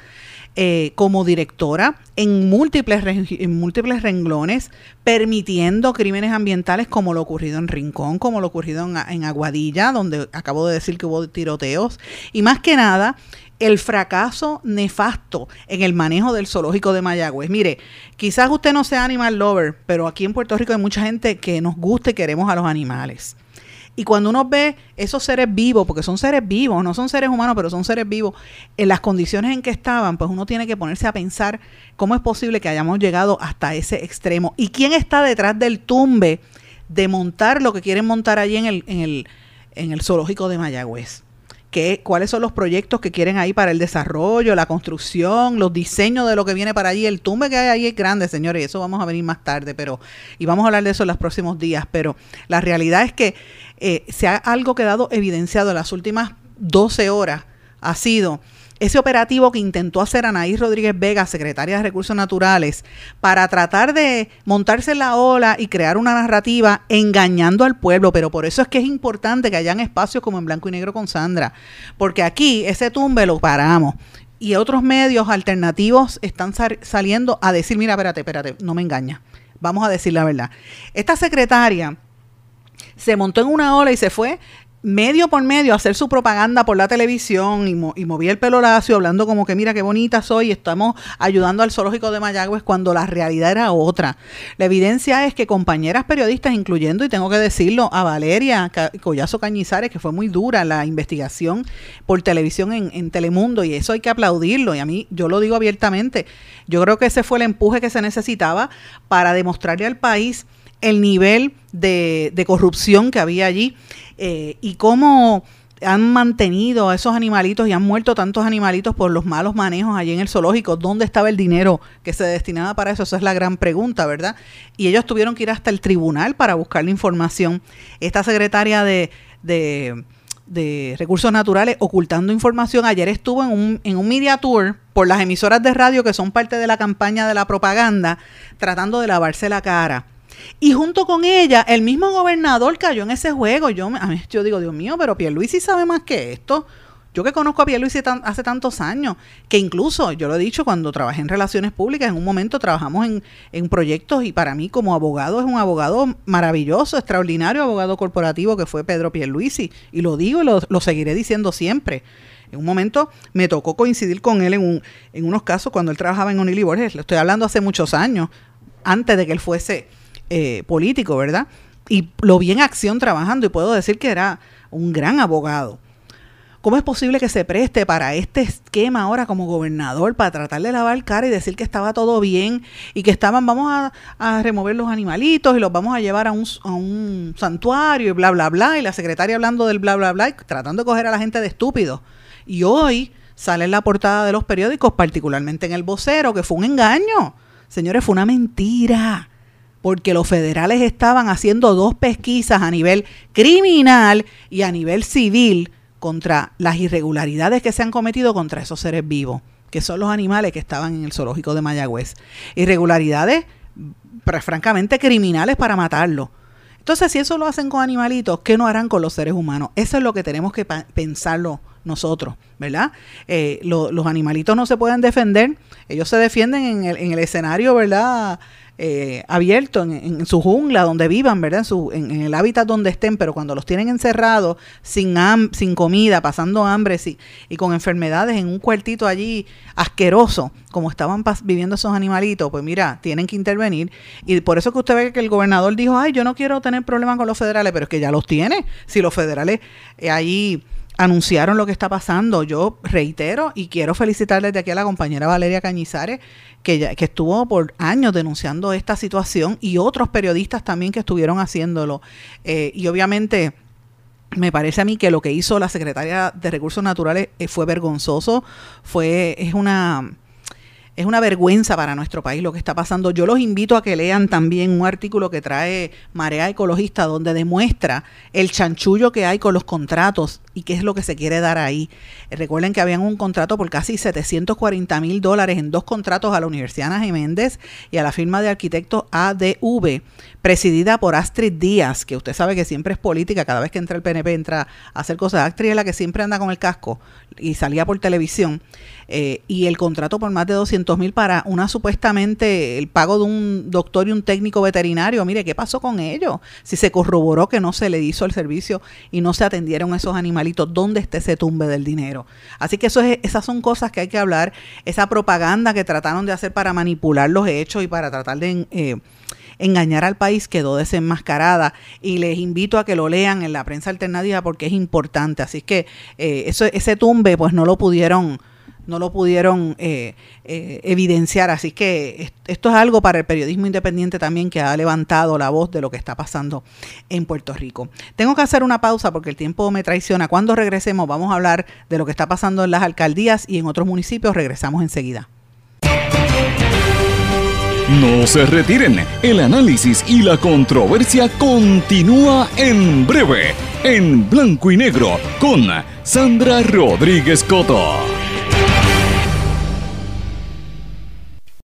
eh, como directora en múltiples, múltiples renglones, permitiendo crímenes ambientales como lo ocurrido en Rincón, como lo ocurrido en, en Aguadilla, donde acabo de decir que hubo tiroteos, y más que nada, el fracaso nefasto en el manejo del zoológico de Mayagüez. Mire, quizás usted no sea animal lover, pero aquí en Puerto Rico hay mucha gente que nos gusta y queremos a los animales. Y cuando uno ve esos seres vivos, porque son seres vivos, no son seres humanos, pero son seres vivos, en las condiciones en que estaban, pues uno tiene que ponerse a pensar cómo es posible que hayamos llegado hasta ese extremo. ¿Y quién está detrás del tumbe de montar lo que quieren montar allí en el, en el, en el zoológico de Mayagüez? ¿Qué, cuáles son los proyectos que quieren ahí para el desarrollo, la construcción, los diseños de lo que viene para allí. El tumbe que hay ahí es grande, señores, y eso vamos a venir más tarde, pero y vamos a hablar de eso en los próximos días, pero la realidad es que eh, se ha algo quedado evidenciado en las últimas 12 horas, ha sido ese operativo que intentó hacer Anaís Rodríguez Vega, secretaria de Recursos Naturales, para tratar de montarse en la ola y crear una narrativa engañando al pueblo. Pero por eso es que es importante que hayan espacios como en blanco y negro con Sandra, porque aquí ese tumbe lo paramos. Y otros medios alternativos están saliendo a decir, mira, espérate, espérate, no me engaña. Vamos a decir la verdad. Esta secretaria se montó en una ola y se fue medio por medio hacer su propaganda por la televisión y, movía el pelo lacio hablando como que mira qué bonita soy, estamos ayudando al zoológico de Mayagüez cuando la realidad era otra. La evidencia es que compañeras periodistas, incluyendo, y tengo que decirlo, a Valeria Collazo Cañizares, que fue muy dura la investigación por televisión en, en Telemundo, y eso hay que aplaudirlo, y a mí yo lo digo abiertamente, yo creo que ese fue el empuje que se necesitaba para demostrarle al país el nivel de, corrupción que había allí eh, y cómo han mantenido a esos animalitos y han muerto tantos animalitos por los malos manejos allí en el zoológico. ¿Dónde estaba el dinero que se destinaba para eso? Esa es la gran pregunta, ¿verdad? Y ellos tuvieron que ir hasta el tribunal para buscar la información. Esta secretaria de, de, de Recursos Naturales ocultando información ayer estuvo en un, en un media tour por las emisoras de radio que son parte de la campaña de la propaganda tratando de lavarse la cara y junto con ella, el mismo gobernador cayó en ese juego. Yo, a mí, yo digo, Dios mío, pero Pierluisi sabe más que esto. Yo que conozco a Pierluisi hace tantos años, que incluso, yo lo he dicho, cuando trabajé en relaciones públicas, en un momento trabajamos en, proyectos y para mí como abogado es un abogado maravilloso, extraordinario abogado corporativo que fue Pedro Pierluisi. Y lo digo y lo, lo seguiré diciendo siempre. En un momento me tocó coincidir con él en, un, en unos casos cuando él trabajaba en Borges. Lo estoy hablando hace muchos años, antes de que él fuese eh, político, ¿verdad? Y lo vi en acción trabajando y puedo decir que era un gran abogado. ¿Cómo es posible que se preste para este esquema ahora como gobernador para tratar de lavar cara y decir que estaba todo bien y que estaban, vamos a, remover los animalitos y los vamos a llevar a un, santuario y bla, bla, bla? Y la secretaria hablando del bla, bla, bla, y tratando de coger a la gente de estúpido. Y hoy sale en la portada de los periódicos, particularmente en el vocero, que fue un engaño. Señores, fue una mentira porque los federales estaban haciendo dos pesquisas a nivel criminal y a nivel civil contra las irregularidades que se han cometido contra esos seres vivos, que son los animales que estaban en el zoológico de Mayagüez. Irregularidades, francamente criminales para matarlos. Entonces, si eso lo hacen con animalitos, ¿qué no harán con los seres humanos? Eso es lo que tenemos que pensarlo nosotros, ¿verdad? Eh, los animalitos no se pueden defender, ellos se defienden en el, en el escenario, ¿verdad? Eh, abierto en, su jungla, donde vivan, ¿verdad? En, su, en, el hábitat donde estén, pero cuando los tienen encerrados, sin, sin comida, pasando hambre sí, y con enfermedades en un cuartito allí asqueroso, como estaban viviendo esos animalitos, pues mira, tienen que intervenir. Y por eso que usted ve que el gobernador dijo, ay, yo no quiero tener problemas con los federales, pero es que ya los tiene. Si los federales eh, ahí anunciaron lo que está pasando. Yo reitero y quiero felicitar desde aquí a la compañera Valeria Cañizares, que, ya, que estuvo por años denunciando esta situación y otros periodistas también que estuvieron haciéndolo. Eh, y obviamente me parece a mí que lo que hizo la secretaria de Recursos Naturales eh, fue vergonzoso, fue, es una es una vergüenza para nuestro país lo que está pasando. Yo los invito a que lean también un artículo que trae Marea Ecologista donde demuestra el chanchullo que hay con los contratos y qué es lo que se quiere dar ahí. Recuerden que habían un contrato por casi 740 mil dólares en dos contratos a la Universidad Ana Jiménez y a la firma de arquitectos ADV, presidida por Astrid Díaz, que usted sabe que siempre es política, cada vez que entra el PNP entra a hacer cosas. Astrid es la que siempre anda con el casco y salía por televisión. Eh, y el contrato por más de 200 mil para una supuestamente el pago de un doctor y un técnico veterinario. Mire, ¿qué pasó con ellos? Si se corroboró que no se le hizo el servicio y no se atendieron esos animalitos, ¿dónde está ese tumbe del dinero? Así que eso es, esas son cosas que hay que hablar. Esa propaganda que trataron de hacer para manipular los hechos y para tratar de... eh, engañar al país quedó desenmascarada y les invito a que lo lean en la prensa alternativa porque es importante. Así que eh, eso, ese tumbe pues no lo pudieron no lo pudieron eh, eh, evidenciar. Así que est- esto es algo para el periodismo independiente también que ha levantado la voz de lo que está pasando en Puerto Rico. Tengo que hacer una pausa porque el tiempo me traiciona. Cuando regresemos vamos a hablar de lo que está pasando en las alcaldías y en otros municipios. Regresamos enseguida.
No se retiren, el análisis y la controversia continúa en breve, en blanco y negro, con Sandra Rodríguez Coto.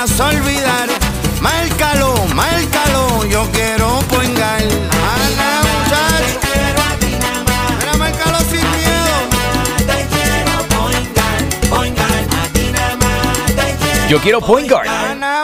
Vayas a olvidar. Márcalo, márcalo, yo quiero poingar. Ana, muchacho. Mira, márcalo sin miedo. Te quiero poingar, poingar. A ti nada más te quiero.
Yo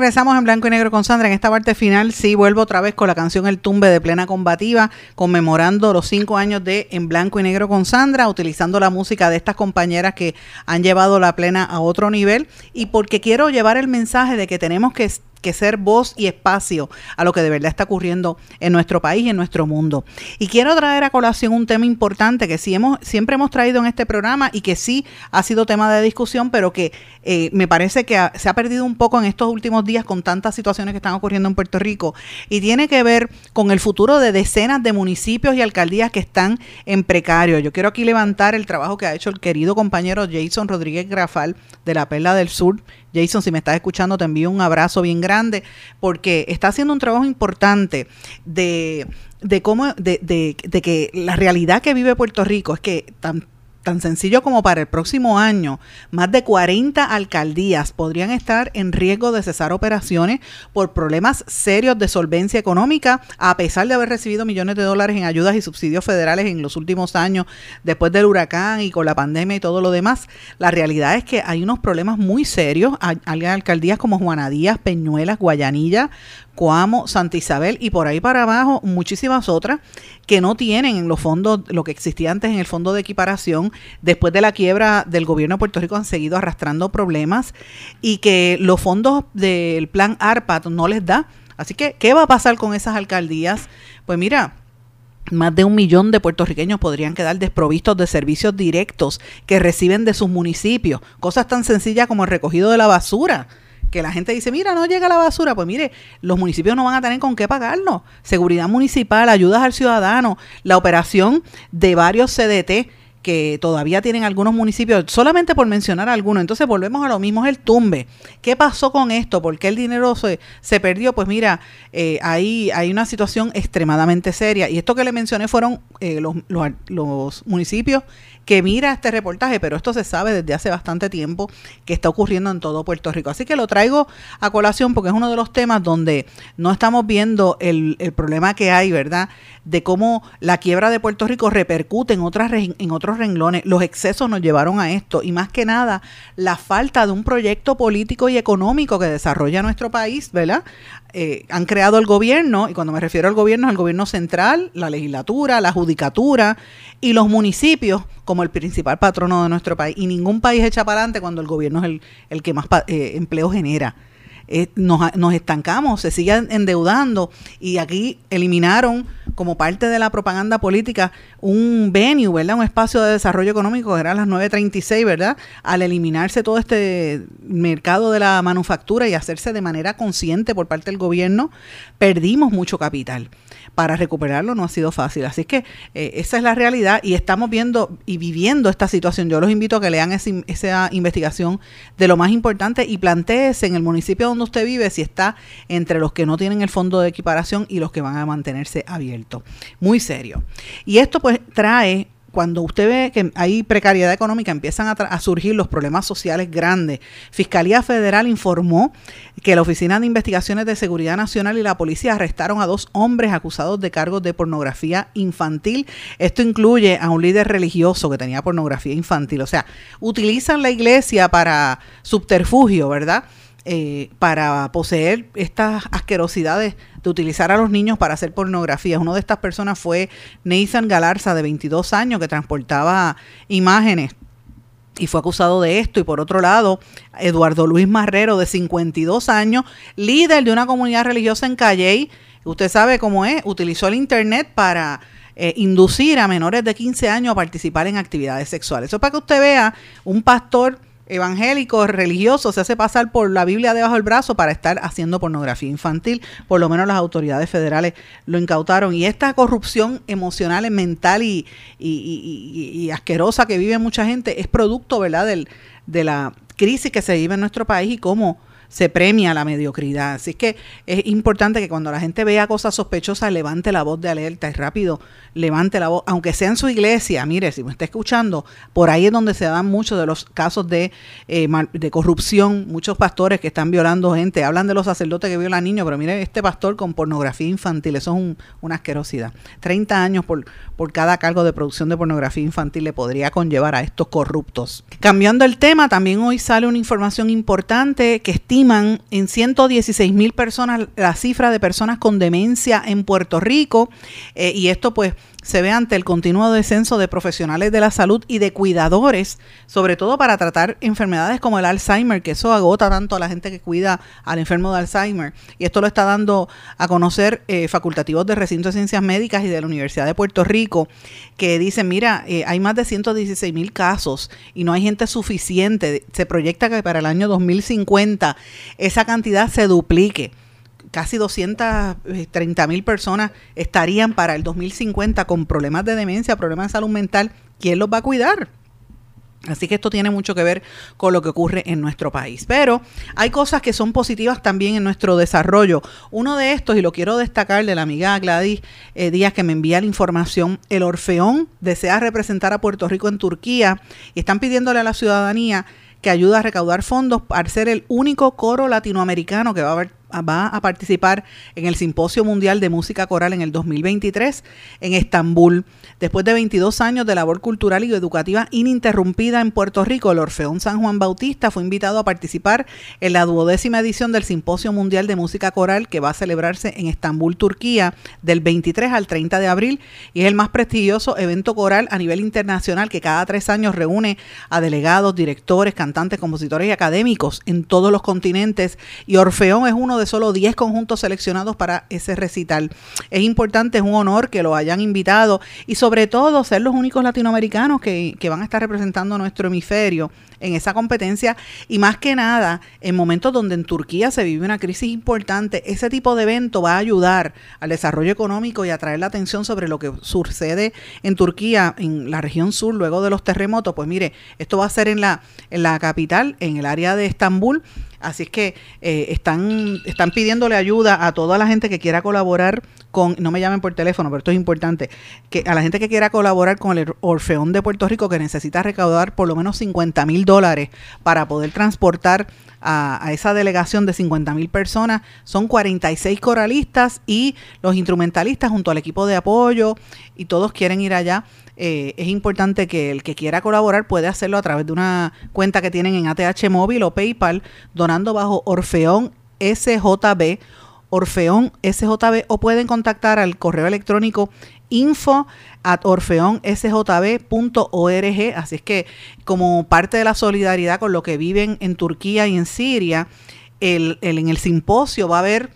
Regresamos en blanco y negro con Sandra. En esta parte final, sí, vuelvo otra vez con la canción El Tumbe de Plena Combativa, conmemorando los cinco años de En blanco y negro con Sandra, utilizando la música de estas compañeras que han llevado la plena a otro nivel. Y porque quiero llevar el mensaje de que tenemos que, que ser voz y espacio a lo que de verdad está ocurriendo en nuestro país y en nuestro mundo. Y quiero traer a colación un tema importante que sí hemos, siempre hemos traído en este programa y que sí ha sido tema de discusión, pero que eh, me parece que ha- se ha perdido un poco en estos últimos días con tantas situaciones que están ocurriendo en Puerto Rico y tiene que ver con el futuro de decenas de municipios y alcaldías que están en precario. Yo quiero aquí levantar el trabajo que ha hecho el querido compañero Jason Rodríguez Grafal de la Perla del Sur. Jason, si me estás escuchando, te envío un abrazo bien grande porque está haciendo un trabajo importante de, de cómo, de, de- de que la realidad que vive Puerto Rico es que tan Tan sencillo como para el próximo año, más de 40 alcaldías podrían estar en riesgo de cesar operaciones por problemas serios de solvencia económica, a pesar de haber recibido millones de dólares en ayudas y subsidios federales en los últimos años, después del huracán y con la pandemia y todo lo demás. La realidad es que hay unos problemas muy serios. Hay, alcaldías como Juana Díaz, Peñuelas, Guayanilla, Coamo, Santa Isabel y por ahí para abajo muchísimas otras que no tienen en los fondos, lo que existía antes en el fondo de equiparación, después de la quiebra del gobierno de Puerto Rico han seguido arrastrando problemas y que los fondos del plan ARPAT no les da. Así que, ¿qué va a pasar con esas alcaldías? Pues mira, más de un millón de puertorriqueños podrían quedar desprovistos de servicios directos que reciben de sus municipios. Cosas tan sencillas como el recogido de la basura. Que la gente dice, mira, no llega la basura. Pues mire, los municipios no van a tener con qué pagarlo. Seguridad municipal, ayudas al ciudadano, la operación de varios CDT que todavía tienen algunos municipios, solamente por mencionar algunos. Entonces volvemos a lo mismo, es el tumbe. ¿Qué pasó con esto? ¿Por qué el dinero se, se perdió? Pues mira, eh, ahí hay una situación extremadamente seria. Y esto que le mencioné fueron eh, los, los municipios que mira este reportaje, pero esto se sabe desde hace bastante tiempo que está ocurriendo en todo Puerto Rico. Así que lo traigo a colación porque es uno de los temas donde no estamos viendo el, el problema que hay, ¿verdad? De cómo la quiebra de Puerto Rico repercute en, otras, en otros renglones. Los excesos nos llevaron a esto y más que nada la falta de un proyecto político y económico que desarrolla nuestro país, ¿verdad? Eh, han creado el gobierno, y cuando me refiero al gobierno, es el gobierno central, la legislatura, la judicatura y los municipios como el principal patrono de nuestro país. Y ningún país echa para adelante cuando el gobierno es el, el que más eh, empleo genera. Eh, nos, nos estancamos, se siguen endeudando y aquí eliminaron como parte de la propaganda política un venue, ¿verdad? Un espacio de desarrollo económico que eran las 9.36, ¿verdad? Al eliminarse todo este mercado de la manufactura y hacerse de manera consciente por parte del gobierno, perdimos mucho capital. Para recuperarlo no ha sido fácil. Así que eh, esa es la realidad y estamos viendo y viviendo esta situación. Yo los invito a que lean esa investigación de lo más importante y planteese en el municipio donde usted vive si está entre los que no tienen el fondo de equiparación y los que van a mantenerse abiertos. Muy serio. Y esto pues trae cuando usted ve que hay precariedad económica, empiezan a, surgir los problemas sociales grandes. Fiscalía Federal informó que la Oficina de Investigaciones de Seguridad Nacional y la policía arrestaron a dos hombres acusados de cargos de pornografía infantil. Esto incluye a un líder religioso que tenía pornografía infantil. O sea, utilizan la iglesia para subterfugio, ¿verdad? Eh, para poseer estas asquerosidades de utilizar a los niños para hacer pornografía. Una de estas personas fue Nathan Galarza, de 22 años, que transportaba imágenes y fue acusado de esto. Y por otro lado, Eduardo Luis Marrero, de 52 años, líder de una comunidad religiosa en Calley, usted sabe cómo es, utilizó el Internet para eh, inducir a menores de 15 años a participar en actividades sexuales. Eso es para que usted vea un pastor evangélico, religioso, se hace pasar por la Biblia debajo del brazo para estar haciendo pornografía infantil. Por lo menos las autoridades federales lo incautaron. Y esta corrupción emocional, mental y, y- y- y- asquerosa que vive mucha gente es producto, ¿verdad?, del, de la crisis que se vive en nuestro país y cómo se premia la mediocridad. Así que es importante que cuando la gente vea cosas sospechosas, levante la voz de alerta y rápido levante la voz, aunque sea en su iglesia. Mire, si me está escuchando, por ahí es donde se dan muchos de los casos de, eh, de corrupción, muchos pastores que están violando gente. Hablan de los sacerdotes que violan niños, pero mire, este pastor con pornografía infantil, eso es un- una asquerosidad. 30 años por, por cada cargo de producción de pornografía infantil le podría conllevar a estos corruptos. Cambiando el tema, también hoy sale una información importante que estiman en 116 mil personas la cifra de personas con demencia en Puerto Rico. eh, y esto pues se ve ante el continuo descenso de profesionales de la salud y de cuidadores, sobre todo para tratar enfermedades como el Alzheimer, que eso agota tanto a la gente que cuida al enfermo de Alzheimer. Y esto lo está dando a conocer eh, facultativos de recinto de ciencias médicas y de la Universidad de Puerto Rico, que dicen, mira, eh, hay más de 116 mil casos y no hay gente suficiente. Se proyecta que para el año 2050 esa cantidad se duplique casi 230 mil personas estarían para el 2050 con problemas de demencia, problemas de salud mental. ¿Quién los va a cuidar? Así que esto tiene mucho que ver con lo que ocurre en nuestro país. Pero hay cosas que son positivas también en nuestro desarrollo. Uno de estos, y lo quiero destacar de la amiga Gladys eh, Díaz que me envía la información, el Orfeón desea representar a Puerto Rico en Turquía y están pidiéndole a la ciudadanía que ayude a recaudar fondos para ser el único coro latinoamericano que va a va a participar en el Simposio Mundial de Música Coral en el 2023 en Estambul. Después de 22 años de labor cultural y educativa ininterrumpida en Puerto Rico, el Orfeón San Juan Bautista fue invitado a participar en la duodécima edición del Simposio Mundial de Música Coral que va a celebrarse en Estambul, Turquía, del 23 al 30 de abril y es el más prestigioso evento coral a nivel internacional que cada tres años reúne a delegados, directores, cantantes, compositores y académicos en todos los continentes y Orfeón es uno de solo 10 conjuntos seleccionados para ese recital. Es importante, es un honor que lo hayan invitado y sobre todo ser los únicos latinoamericanos que, que van a estar representando nuestro hemisferio en esa competencia y más que nada en momentos donde en Turquía se vive una crisis importante, ese tipo de evento va a ayudar al desarrollo económico y a traer la atención sobre lo que sucede en Turquía, en la región sur, luego de los terremotos. Pues mire, esto va a ser en la, en la capital, en el área de Estambul. Así es que eh, están, están pidiéndole ayuda a toda la gente que quiera colaborar con, no me llamen por teléfono, pero esto es importante, que a la gente que quiera colaborar con el Orfeón de Puerto Rico, que necesita recaudar por lo menos 50 mil dólares para poder transportar a, esa delegación de 50 mil personas. Son 46 coralistas y los instrumentalistas junto al equipo de apoyo y todos quieren ir allá. Eh, es importante que el que quiera colaborar puede hacerlo a través de una cuenta que tienen en ATH Móvil o PayPal, donando bajo Orfeón SJB, Orfeón SJB, o pueden contactar al correo electrónico info at orfeonsjb.org. Así es que como parte de la solidaridad con lo que viven en Turquía y en Siria, el, el- en el simposio va a haber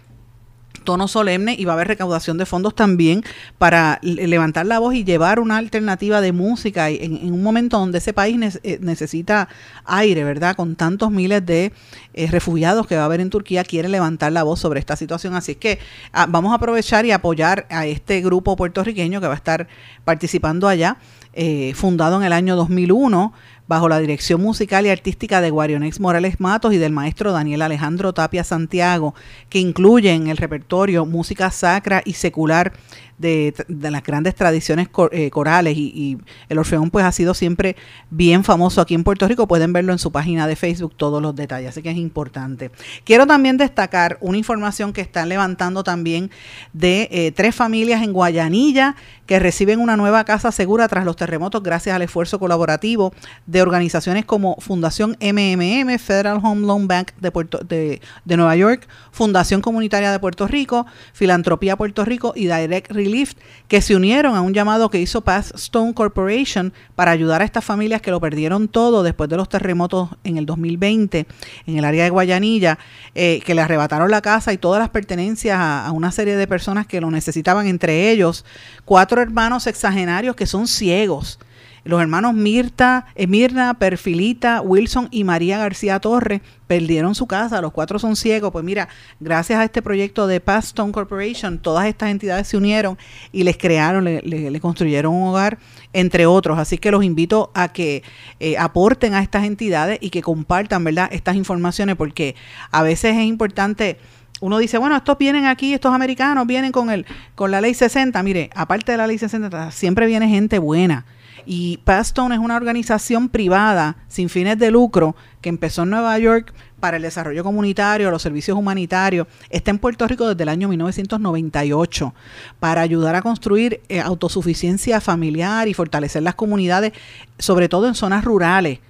tono solemne y va a haber recaudación de fondos también para le- levantar la voz y llevar una alternativa de música en, en un momento donde ese país ne- eh, necesita aire, ¿verdad? Con tantos miles de eh, refugiados que va a haber en Turquía, quiere levantar la voz sobre esta situación. Así que ah, vamos a aprovechar y apoyar a este grupo puertorriqueño que va a estar participando allá, eh, fundado en el año 2001 bajo la dirección musical y artística de Guarionex Morales Matos y del maestro Daniel Alejandro Tapia Santiago, que incluye en el repertorio música sacra y secular de, las grandes tradiciones eh, corales y, y el Orfeón pues ha sido siempre bien famoso aquí en Puerto Rico, pueden verlo en su página de Facebook todos los detalles, así que es importante. Quiero también destacar una información que están levantando también de eh, tres familias en Guayanilla que reciben una nueva casa segura tras los terremotos gracias al esfuerzo colaborativo de organizaciones como Fundación MMM, Federal Home Loan Bank de, Puerto, de, de Nueva York, Fundación Comunitaria de Puerto Rico, Filantropía Puerto Rico y Direct Relief, que se unieron a un llamado que hizo Path Stone Corporation para ayudar a estas familias que lo perdieron todo después de los terremotos en el 2020 en el área de Guayanilla, eh, que le arrebataron la casa y todas las pertenencias a, a una serie de personas que lo necesitaban, entre ellos cuatro hermanos sexagenarios que son ciegos. Los hermanos Mirta, eh, Mirna, Perfilita, Wilson y María García Torres perdieron su casa, los cuatro son ciegos. Pues mira, gracias a este proyecto de Stone Corporation, todas estas entidades se unieron y les crearon, le construyeron un hogar, entre otros. Así que los invito a que eh, aporten a estas entidades y que compartan, ¿verdad?, estas informaciones, porque a veces es importante uno dice, bueno, estos vienen aquí, estos americanos vienen con el con la ley 60. Mire, aparte de la ley 60, siempre viene gente buena. Y Pastone es una organización privada sin fines de lucro que empezó en Nueva York para el desarrollo comunitario, los servicios humanitarios. Está en Puerto Rico desde el año 1998 para ayudar a construir eh, autosuficiencia familiar y fortalecer las comunidades, sobre todo en zonas rurales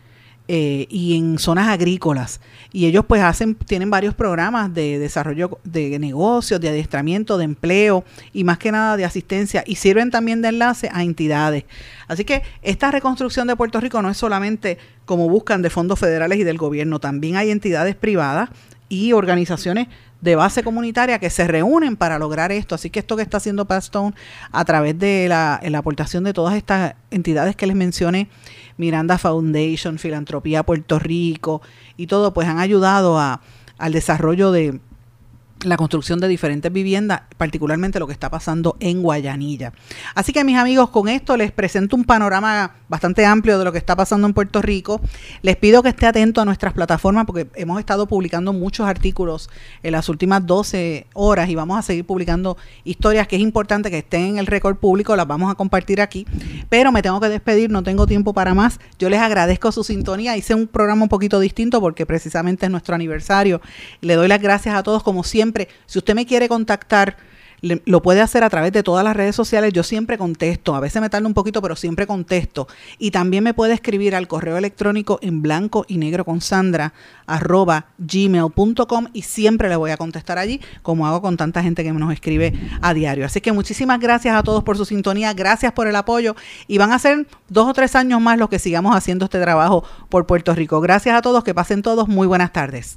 eh, y en zonas agrícolas. Y ellos pues hacen, tienen varios programas de desarrollo de negocios, de adiestramiento, de empleo y más que nada de asistencia y sirven también de enlace a entidades. Así que esta reconstrucción de Puerto Rico no es solamente como buscan de fondos federales y del gobierno, también hay entidades privadas y organizaciones de base comunitaria que se reúnen para lograr esto. Así que esto que está haciendo Stone a través de la, la aportación de todas estas entidades que les mencioné, Miranda Foundation, Filantropía Puerto Rico y todo, pues han ayudado a, al desarrollo de la construcción de diferentes viviendas, particularmente lo que está pasando en Guayanilla. Así que mis amigos, con esto les presento un panorama bastante amplio de lo que está pasando en Puerto Rico. Les pido que esté atento a nuestras plataformas porque hemos estado publicando muchos artículos en las últimas 12 horas y vamos a seguir publicando historias que es importante que estén en el récord público, las vamos a compartir aquí. Pero me tengo que despedir, no tengo tiempo para más. Yo les agradezco su sintonía. Hice un programa un poquito distinto porque precisamente es nuestro aniversario. Le doy las gracias a todos como siempre si usted me quiere contactar, lo puede hacer a través de todas las redes sociales. Yo siempre contesto. A veces me tarda un poquito, pero siempre contesto. Y también me puede escribir al correo electrónico en blanco y negro con Sandra arroba gmail.com y siempre le voy a contestar allí, como hago con tanta gente que nos escribe a diario. Así que muchísimas gracias a todos por su sintonía, gracias por el apoyo y van a ser dos o tres años más los que sigamos haciendo este trabajo por Puerto Rico. Gracias a todos, que pasen todos, muy buenas tardes.